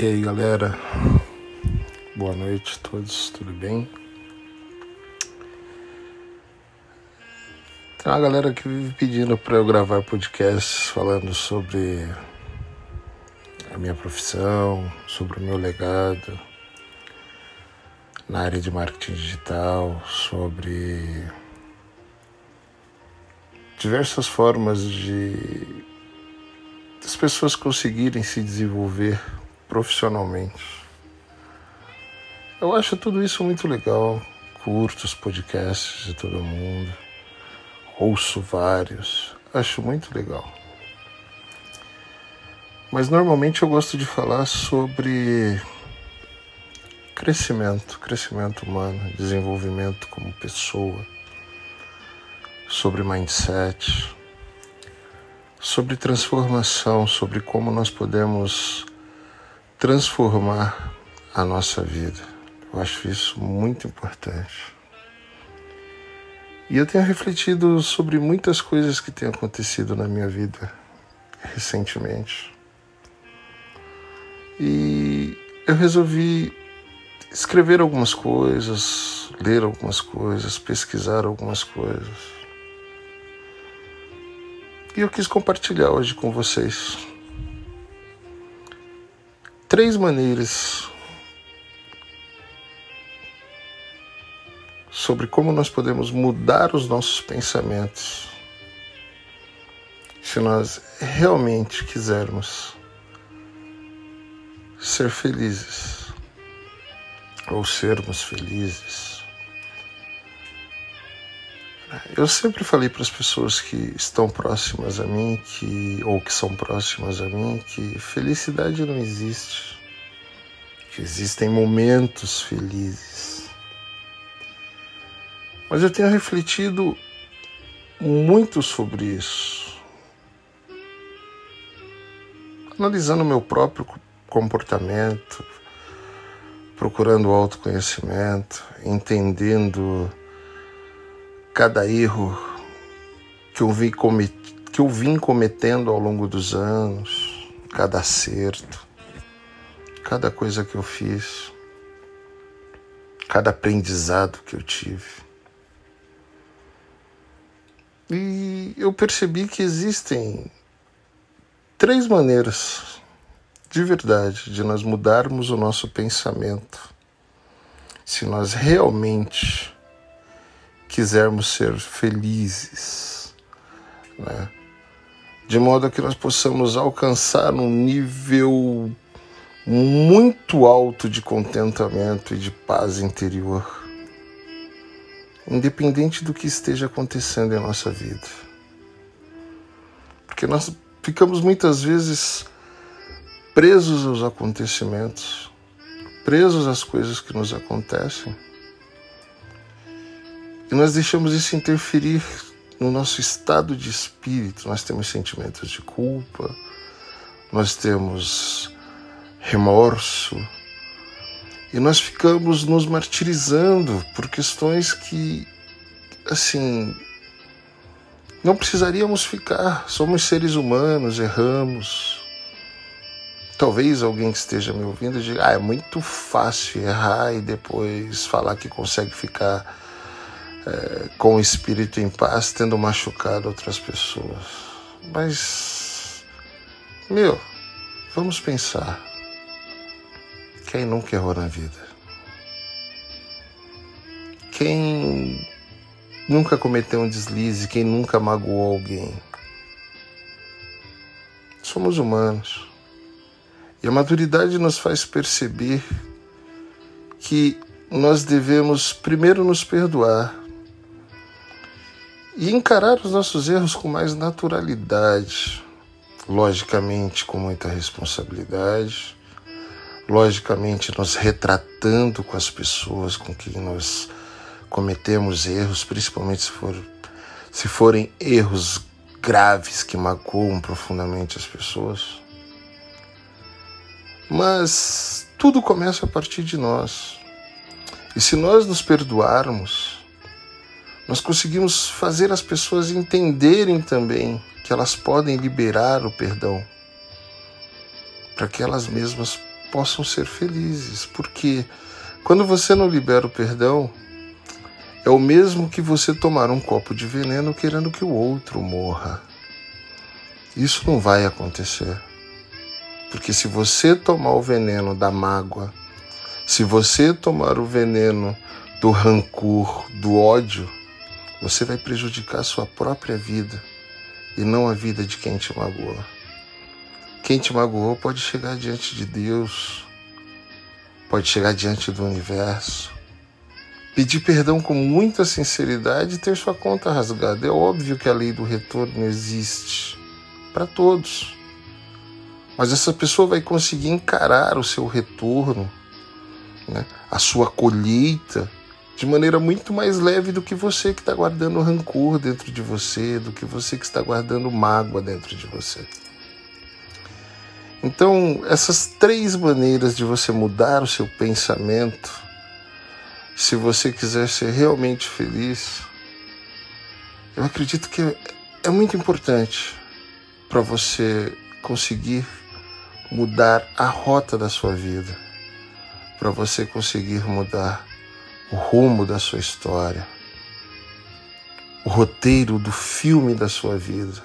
E aí galera, boa noite a todos, tudo bem? Tem uma galera que vive pedindo para eu gravar podcasts falando sobre a minha profissão, sobre o meu legado na área de marketing digital, sobre diversas formas de as pessoas conseguirem se desenvolver profissionalmente. Eu acho tudo isso muito legal. Curto os podcasts de todo mundo, ouço vários, acho muito legal. Mas normalmente eu gosto de falar sobre crescimento, crescimento humano, desenvolvimento como pessoa, sobre mindset, sobre transformação, sobre como nós podemos transformar a nossa vida. Eu acho isso muito importante. E eu tenho refletido sobre muitas coisas que têm acontecido na minha vida recentemente. E eu resolvi escrever algumas coisas, ler algumas coisas, pesquisar algumas coisas. E eu quis compartilhar hoje com vocês três maneiras sobre como nós podemos mudar os nossos pensamentos se nós realmente quisermos ser felizes ou sermos felizes. Eu sempre falei para as pessoas que estão próximas a mim, que ou que são próximas a mim, que felicidade não existe. Que existem momentos felizes. Mas eu tenho refletido muito sobre isso. Analisando meu próprio comportamento, procurando autoconhecimento, entendendo cada erro que eu, vim que eu vim cometendo ao longo dos anos, cada acerto, cada coisa que eu fiz, cada aprendizado que eu tive. E eu percebi que existem três maneiras de verdade de nós mudarmos o nosso pensamento. Se nós realmente quisermos ser felizes, né? de modo que nós possamos alcançar um nível muito alto de contentamento e de paz interior, independente do que esteja acontecendo em nossa vida. Porque nós ficamos muitas vezes presos aos acontecimentos, presos às coisas que nos acontecem e nós deixamos isso interferir no nosso estado de espírito. Nós temos sentimentos de culpa, nós temos remorso, e nós ficamos nos martirizando por questões que, assim, não precisaríamos ficar. Somos seres humanos, erramos. Talvez alguém que esteja me ouvindo diga: ah, é muito fácil errar e depois falar que consegue ficar é, com o espírito em paz, tendo machucado outras pessoas. Mas, meu, vamos pensar. Quem nunca errou na vida? Quem nunca cometeu um deslize? Quem nunca magoou alguém? Somos humanos. E a maturidade nos faz perceber que nós devemos primeiro nos perdoar e encarar os nossos erros com mais naturalidade, logicamente com muita responsabilidade, logicamente nos retratando com as pessoas com quem nós cometemos erros, principalmente se, for, se forem erros graves que magoam profundamente as pessoas. Mas tudo começa a partir de nós. E se nós nos perdoarmos, nós conseguimos fazer as pessoas entenderem também que elas podem liberar o perdão para que elas mesmas possam ser felizes, porque quando você não libera o perdão, é o mesmo que você tomar um copo de veneno querendo que o outro morra. Isso não vai acontecer. Porque se você tomar o veneno da mágoa, se você tomar o veneno do rancor, do ódio, você vai prejudicar sua própria vida e não a vida de quem te magoou. Quem te magoou pode chegar diante de Deus, pode chegar diante do universo, pedir perdão com muita sinceridade e ter sua conta rasgada. É óbvio que a lei do retorno existe para todos. Mas essa pessoa vai conseguir encarar o seu retorno, né, a sua colheita, de maneira muito mais leve do que você que está guardando rancor dentro de você, do que você que está guardando mágoa dentro de você. Então, essas três maneiras de você mudar o seu pensamento, se você quiser ser realmente feliz, eu acredito que é muito importante para você conseguir mudar a rota da sua vida, para você conseguir mudar o rumo da sua história, o roteiro do filme da sua vida,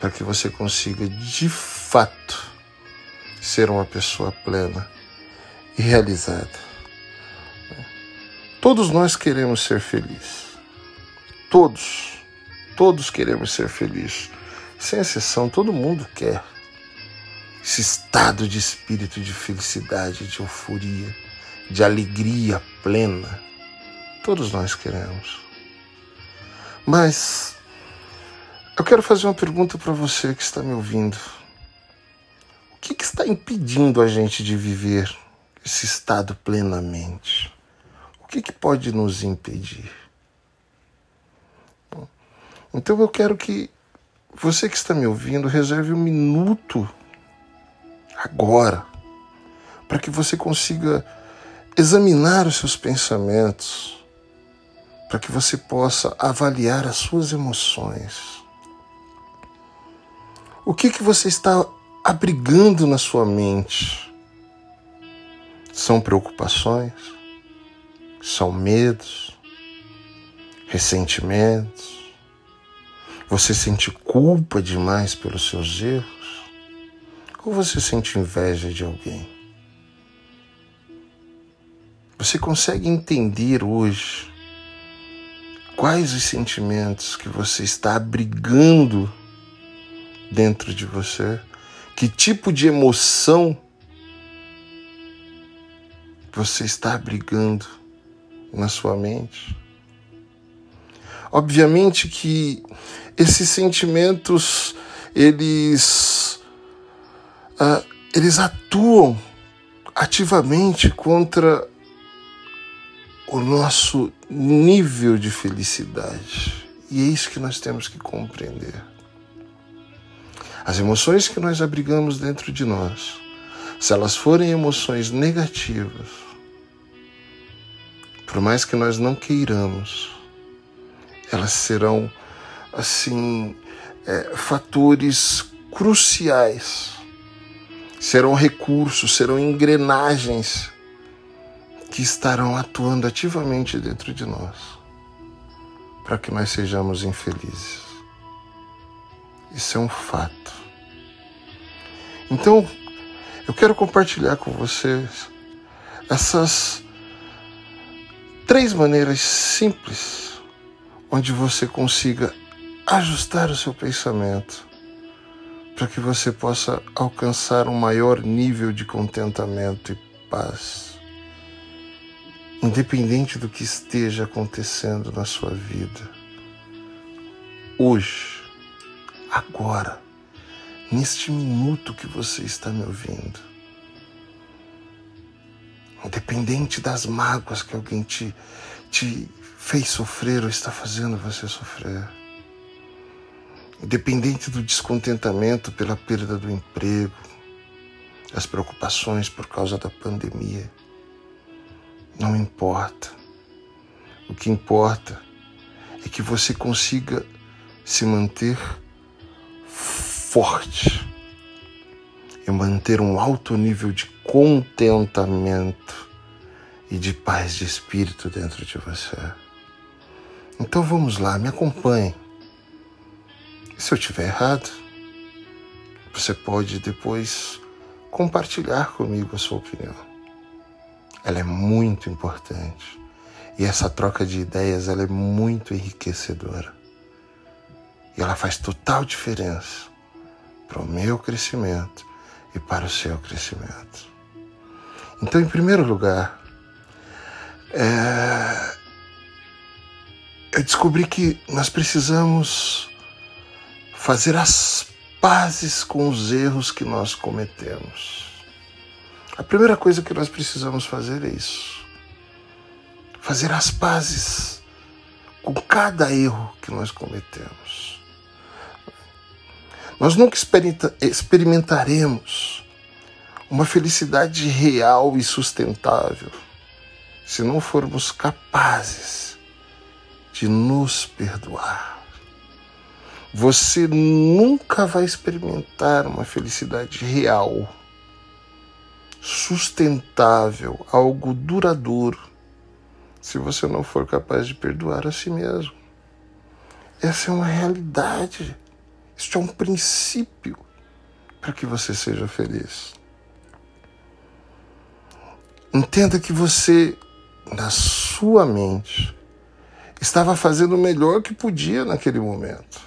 para que você consiga de fato ser uma pessoa plena e realizada. Todos nós queremos ser felizes. Todos. Todos queremos ser felizes. Sem exceção, todo mundo quer esse estado de espírito de felicidade, de euforia, de alegria plena. Todos nós queremos. Mas eu quero fazer uma pergunta para você que está me ouvindo. O que, que está impedindo a gente de viver esse estado plenamente? O que, que pode nos impedir? Então eu quero que você que está me ouvindo reserve um minuto agora, para que você consiga examinar os seus pensamentos, para que você possa avaliar as suas emoções. O que que você está abrigando na sua mente? São preocupações? São medos? Ressentimentos? Você sente culpa demais pelos seus erros? Ou você sente inveja de alguém? Você consegue entender hoje quais os sentimentos que você está abrigando dentro de você? Que tipo de emoção você está abrigando na sua mente? Obviamente que esses sentimentos eles uh, eles atuam ativamente contra o nosso nível de felicidade. E é isso que nós temos que compreender. As emoções que nós abrigamos dentro de nós, se elas forem emoções negativas, por mais que nós não queiramos, elas serão, assim, é, fatores cruciais serão recursos, serão engrenagens que estarão atuando ativamente dentro de nós para que nós sejamos infelizes. Isso é um fato. Então, eu quero compartilhar com vocês essas três maneiras simples onde você consiga ajustar o seu pensamento para que você possa alcançar um maior nível de contentamento e paz, independente do que esteja acontecendo na sua vida. Hoje, agora, neste minuto que você está me ouvindo, independente das mágoas que alguém te, te fez sofrer ou está fazendo você sofrer Independente do descontentamento pela perda do emprego, as preocupações por causa da pandemia, não importa. O que importa é que você consiga se manter forte e manter um alto nível de contentamento e de paz de espírito dentro de você. Então vamos lá, me acompanhe. E se eu estiver errado, você pode depois compartilhar comigo a sua opinião. Ela é muito importante. E essa troca de ideias ela é muito enriquecedora. E ela faz total diferença para o meu crescimento e para o seu crescimento. Então, em primeiro lugar, é... eu descobri que nós precisamos fazer as pazes com os erros que nós cometemos. A primeira coisa que nós precisamos fazer é isso. Fazer as pazes com cada erro que nós cometemos. Nós nunca experimentaremos uma felicidade real e sustentável se não formos capazes de nos perdoar. Você nunca vai experimentar uma felicidade real, sustentável, algo duradouro, se você não for capaz de perdoar a si mesmo. Essa é uma realidade. Isso é um princípio para que você seja feliz. Entenda que você, na sua mente, estava fazendo o melhor que podia naquele momento.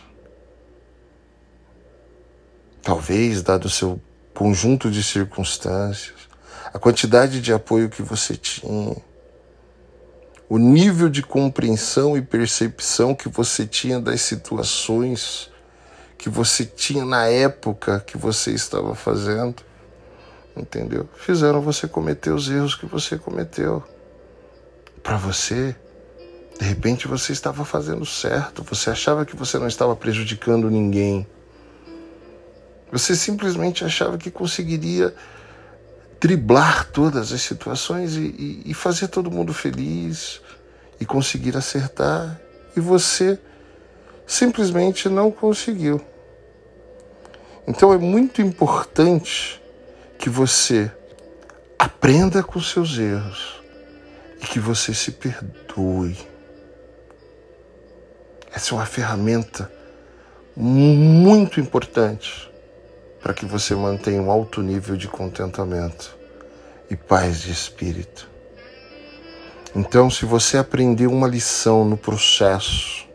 Talvez, dado o seu conjunto de circunstâncias, a quantidade de apoio que você tinha, o nível de compreensão e percepção que você tinha das situações que você tinha na época que você estava fazendo, entendeu? Fizeram você cometer os erros que você cometeu. Para você, de repente você estava fazendo certo, você achava que você não estava prejudicando ninguém. Você simplesmente achava que conseguiria driblar todas as situações e, e, e fazer todo mundo feliz e conseguir acertar. E você simplesmente não conseguiu. Então é muito importante que você aprenda com seus erros e que você se perdoe. Essa é uma ferramenta muito importante para que você mantenha um alto nível de contentamento e paz de espírito. Então, se você aprendeu uma lição no processo,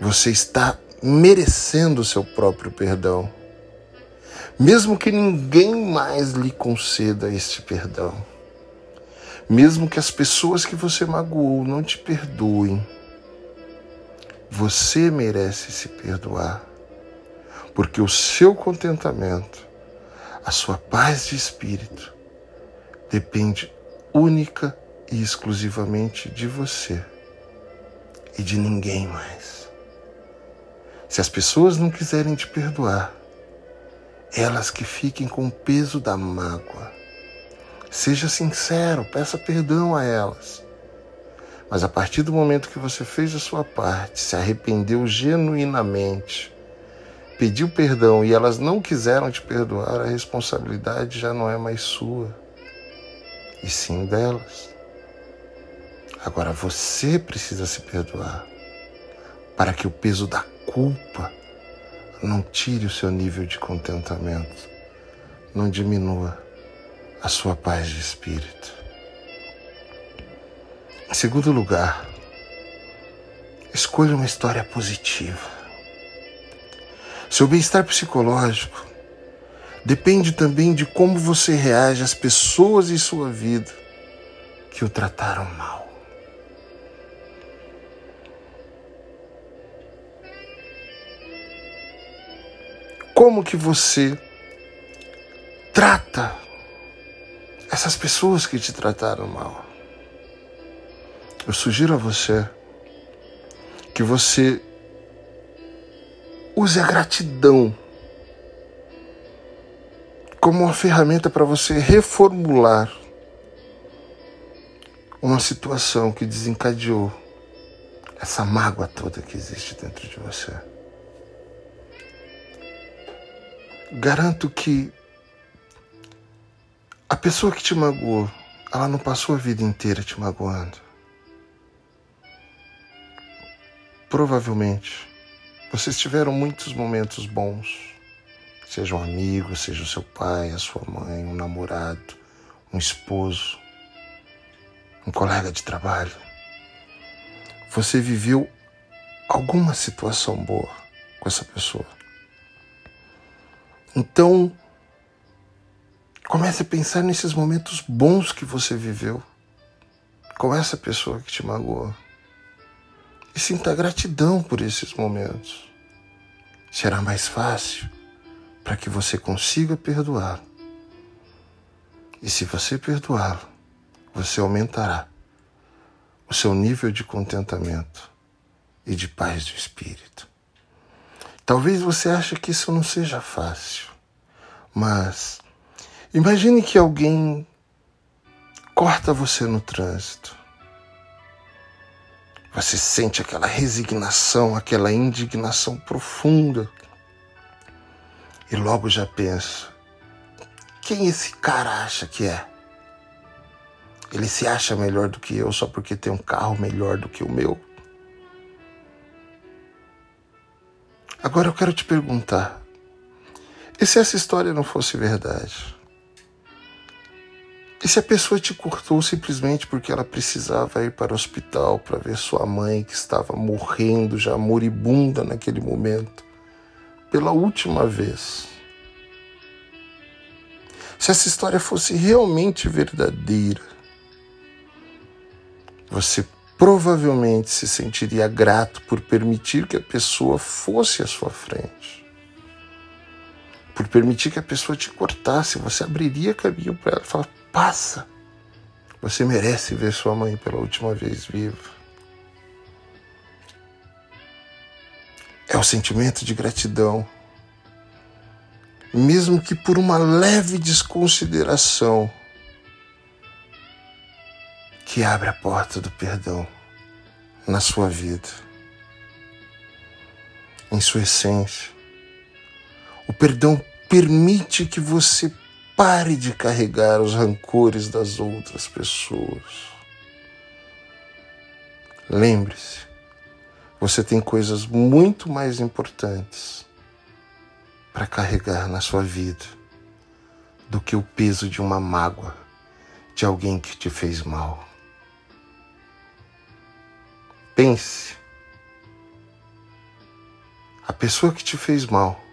você está merecendo o seu próprio perdão, mesmo que ninguém mais lhe conceda este perdão, mesmo que as pessoas que você magoou não te perdoem, você merece se perdoar porque o seu contentamento, a sua paz de espírito, depende única e exclusivamente de você e de ninguém mais. Se as pessoas não quiserem te perdoar, elas que fiquem com o peso da mágoa. Seja sincero, peça perdão a elas. Mas a partir do momento que você fez a sua parte, se arrependeu genuinamente, pediu perdão e elas não quiseram te perdoar, a responsabilidade já não é mais sua, e sim delas. Agora você precisa se perdoar para que o peso da culpa não tire o seu nível de contentamento, não diminua a sua paz de espírito. Em segundo lugar, escolha uma história positiva. Seu bem-estar psicológico depende também de como você reage às pessoas em sua vida que o trataram mal. Como que você trata essas pessoas que te trataram mal? Eu sugiro a você que você Use a gratidão como uma ferramenta para você reformular uma situação que desencadeou essa mágoa toda que existe dentro de você. garanto que a pessoa que te magoou, ela não passou a vida inteira te magoando. Provavelmente vocês tiveram muitos momentos bons, seja um amigo, seja o seu pai, a sua mãe, um namorado, um esposo, um colega de trabalho. Você viveu alguma situação boa com essa pessoa. Então, comece a pensar nesses momentos bons que você viveu com essa pessoa que te magoou. E sinta gratidão por esses momentos. Será mais fácil para que você consiga perdoá-lo. E se você perdoá-lo, você aumentará o seu nível de contentamento e de paz do espírito. Talvez você ache que isso não seja fácil, mas imagine que alguém corta você no trânsito. Você sente aquela resignação, aquela indignação profunda. E logo já pensa: quem esse cara acha que é? Ele se acha melhor do que eu só porque tem um carro melhor do que o meu? Agora eu quero te perguntar: e se essa história não fosse verdade? E se a pessoa te cortou simplesmente porque ela precisava ir para o hospital para ver sua mãe que estava morrendo, já moribunda naquele momento, pela última vez? Se essa história fosse realmente verdadeira, você provavelmente se sentiria grato por permitir que a pessoa fosse à sua frente. Por permitir que a pessoa te cortasse, você abriria caminho para ela falar: passa, você merece ver sua mãe pela última vez viva. É o sentimento de gratidão, mesmo que por uma leve desconsideração que abre a porta do perdão na sua vida, em sua essência. O perdão permite que você pare de carregar os rancores das outras pessoas. Lembre-se, você tem coisas muito mais importantes para carregar na sua vida do que o peso de uma mágoa de alguém que te fez mal. Pense. A pessoa que te fez mal,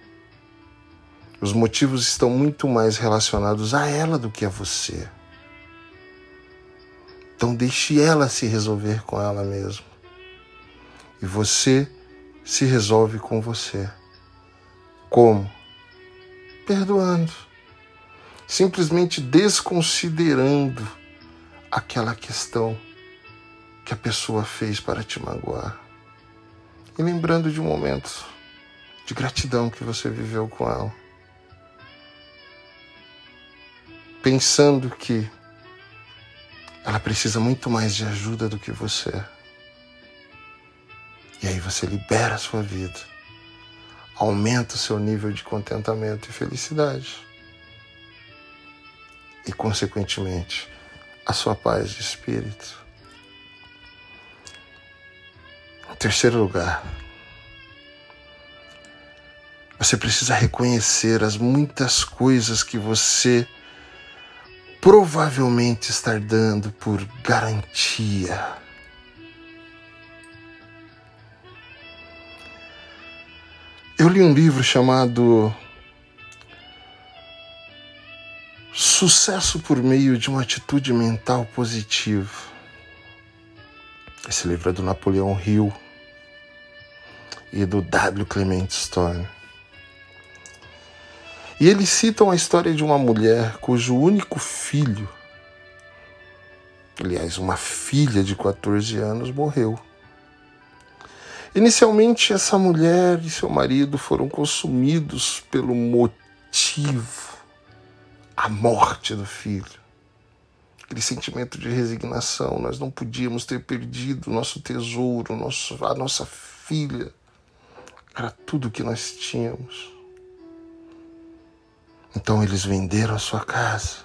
os motivos estão muito mais relacionados a ela do que a você. Então deixe ela se resolver com ela mesma. E você se resolve com você. Como? Perdoando. Simplesmente desconsiderando aquela questão que a pessoa fez para te magoar. E lembrando de um momento de gratidão que você viveu com ela. Pensando que ela precisa muito mais de ajuda do que você. E aí você libera a sua vida, aumenta o seu nível de contentamento e felicidade. E, consequentemente, a sua paz de espírito. Terceiro lugar, você precisa reconhecer as muitas coisas que você provavelmente está dando por garantia. Eu li um livro chamado Sucesso por meio de uma atitude mental positiva. Esse livro é do Napoleão Hill e do W. Clement Stone. E eles citam a história de uma mulher cujo único filho, aliás, uma filha de 14 anos, morreu. Inicialmente, essa mulher e seu marido foram consumidos pelo motivo, a morte do filho. Aquele sentimento de resignação, nós não podíamos ter perdido nosso tesouro, nosso, a nossa filha era tudo que nós tínhamos. Então eles venderam a sua casa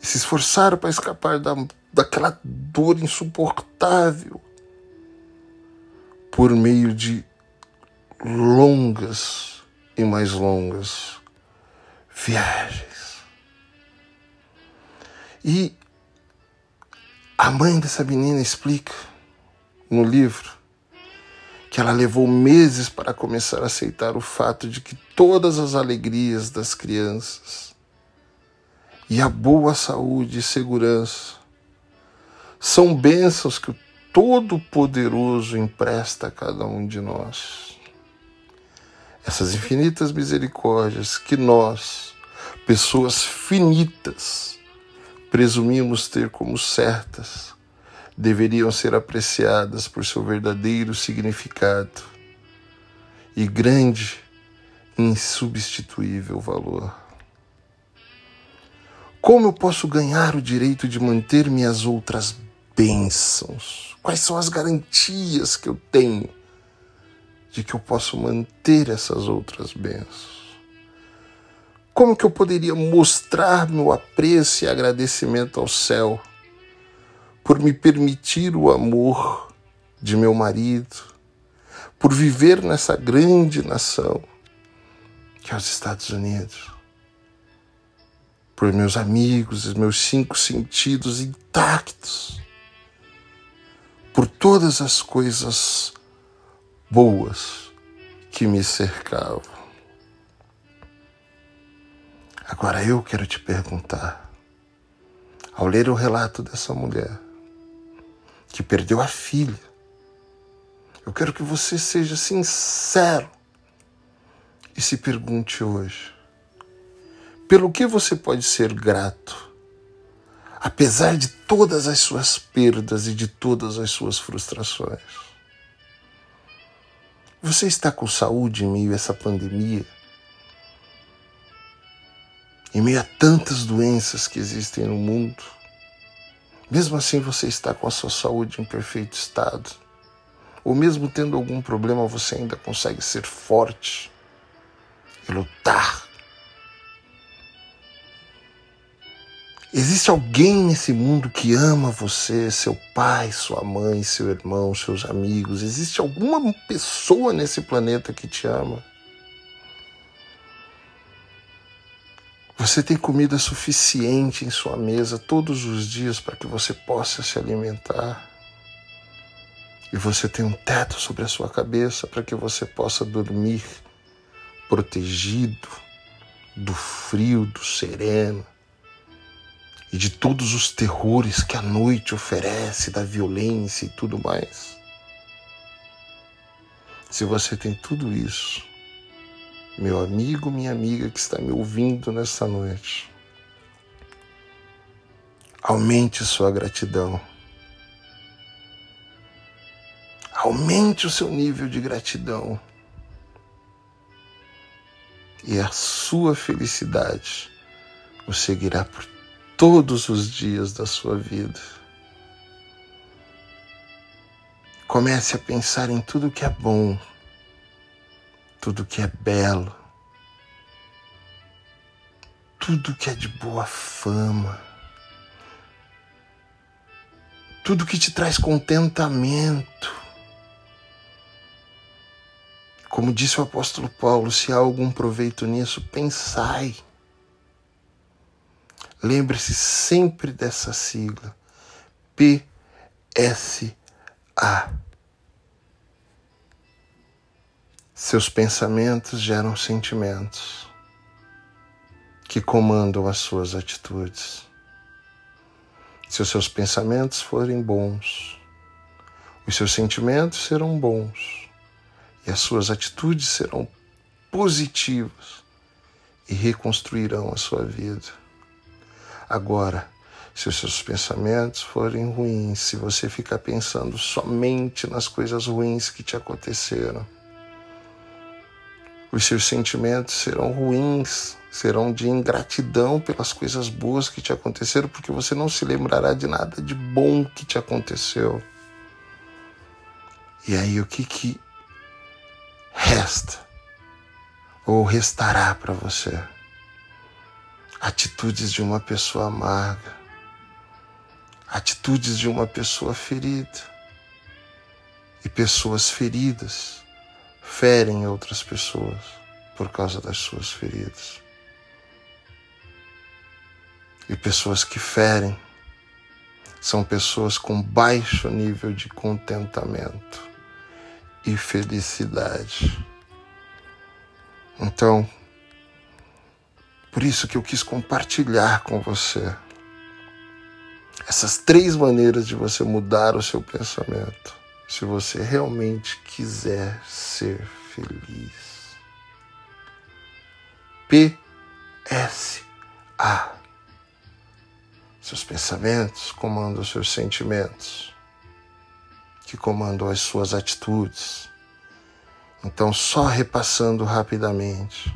e se esforçaram para escapar da, daquela dor insuportável por meio de longas e mais longas viagens. E a mãe dessa menina explica no livro que ela levou meses para começar a aceitar o fato de que todas as alegrias das crianças e a boa saúde e segurança são bênçãos que o Todo-Poderoso empresta a cada um de nós. Essas infinitas misericórdias que nós, pessoas finitas, presumimos ter como certas, deveriam ser apreciadas por seu verdadeiro significado e grande, insubstituível valor. Como eu posso ganhar o direito de manter minhas outras bênçãos? Quais são as garantias que eu tenho de que eu posso manter essas outras bênçãos? Como que eu poderia mostrar meu apreço e agradecimento ao céu por me permitir o amor de meu marido, por viver nessa grande nação que é os Estados Unidos, por meus amigos, os meus cinco sentidos intactos, por todas as coisas boas que me cercavam. Agora eu quero te perguntar, ao ler o relato dessa mulher que perdeu a filha, eu quero que você seja sincero e se pergunte hoje: pelo que você pode ser grato, apesar de todas as suas perdas e de todas as suas frustrações? Você está com saúde em meio a essa pandemia? Em meio a tantas doenças que existem no mundo, mesmo assim você está com a sua saúde em perfeito estado. Ou mesmo tendo algum problema, você ainda consegue ser forte e lutar. Existe alguém nesse mundo que ama você, seu pai, sua mãe, seu irmão, seus amigos? Existe alguma pessoa nesse planeta que te ama? Você tem comida suficiente em sua mesa todos os dias para que você possa se alimentar. E você tem um teto sobre a sua cabeça para que você possa dormir protegido do frio, do sereno e de todos os terrores que a noite oferece, da violência e tudo mais. Se você tem tudo isso, meu amigo, minha amiga que está me ouvindo nesta noite. Aumente sua gratidão. Aumente o seu nível de gratidão. E a sua felicidade o seguirá por todos os dias da sua vida. Comece a pensar em tudo que é bom tudo que é belo, tudo que é de boa fama, tudo que te traz contentamento. Como disse o apóstolo Paulo, se há algum proveito nisso, pensai. Lembre-se sempre dessa sigla, PSA. Seus pensamentos geram sentimentos que comandam as suas atitudes. Se os seus pensamentos forem bons, os seus sentimentos serão bons e as suas atitudes serão positivas e reconstruirão a sua vida. Agora, se os seus pensamentos forem ruins, se você ficar pensando somente nas coisas ruins que te aconteceram, os seus sentimentos serão ruins, serão de ingratidão pelas coisas boas que te aconteceram, porque você não se lembrará de nada de bom que te aconteceu. E aí o que que resta ou restará para você? atitudes de uma pessoa amarga, atitudes de uma pessoa ferida. E pessoas feridas ferem outras pessoas por causa das suas feridas. E pessoas que ferem são pessoas com baixo nível de contentamento e felicidade. Então, por isso que eu quis compartilhar com você essas três maneiras de você mudar o seu pensamento, se você realmente quiser ser feliz. P S A seus pensamentos comandam seus sentimentos, que comandam as suas atitudes. Então, só repassando rapidamente,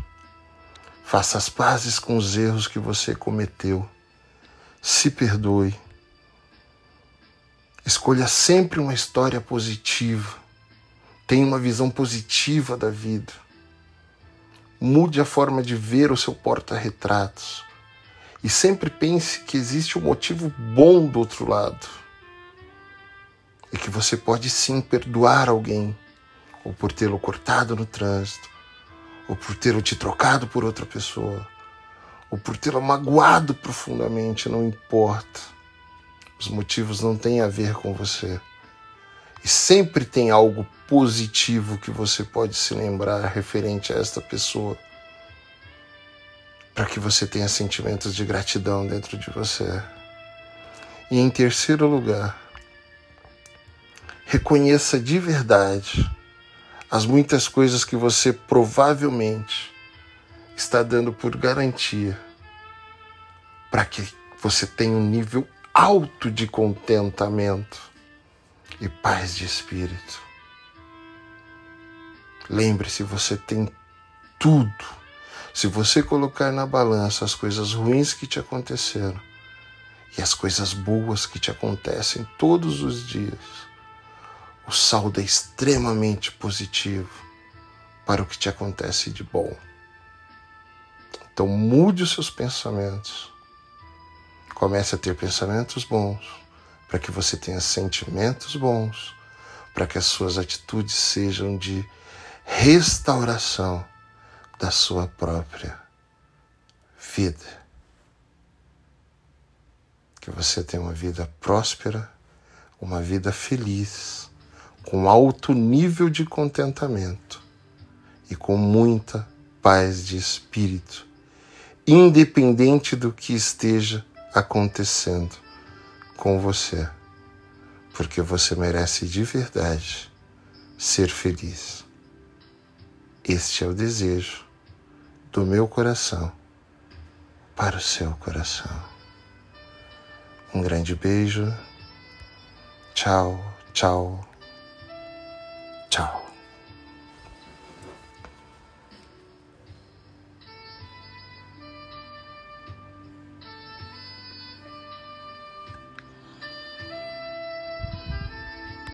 faça as pazes com os erros que você cometeu, se perdoe, escolha sempre uma história positiva, tenha uma visão positiva da vida, mude a forma de ver o seu porta-retratos. E sempre pense que existe um motivo bom do outro lado. E que você pode sim perdoar alguém, ou por tê-lo cortado no trânsito, ou por tê-lo te trocado por outra pessoa, ou por tê-lo magoado profundamente, não importa. Os motivos não têm a ver com você. E sempre tem algo positivo que você pode se lembrar referente a esta pessoa para que você tenha sentimentos de gratidão dentro de você. E em terceiro lugar, reconheça de verdade as muitas coisas que você provavelmente está dando por garantia para que você tenha um nível alto de contentamento e paz de espírito. Lembre-se, você tem tudo se você colocar na balança as coisas ruins que te aconteceram e as coisas boas que te acontecem todos os dias, o saldo é extremamente positivo para o que te acontece de bom. Então mude os seus pensamentos. Comece a ter pensamentos bons, para que você tenha sentimentos bons, para que as suas atitudes sejam de restauração da sua própria vida. Que você tenha uma vida próspera, uma vida feliz, com alto nível de contentamento e com muita paz de espírito, independente do que esteja acontecendo com você, porque você merece de verdade ser feliz. Este é o desejo do meu coração para o seu coração. Um grande beijo. Tchau, tchau, tchau.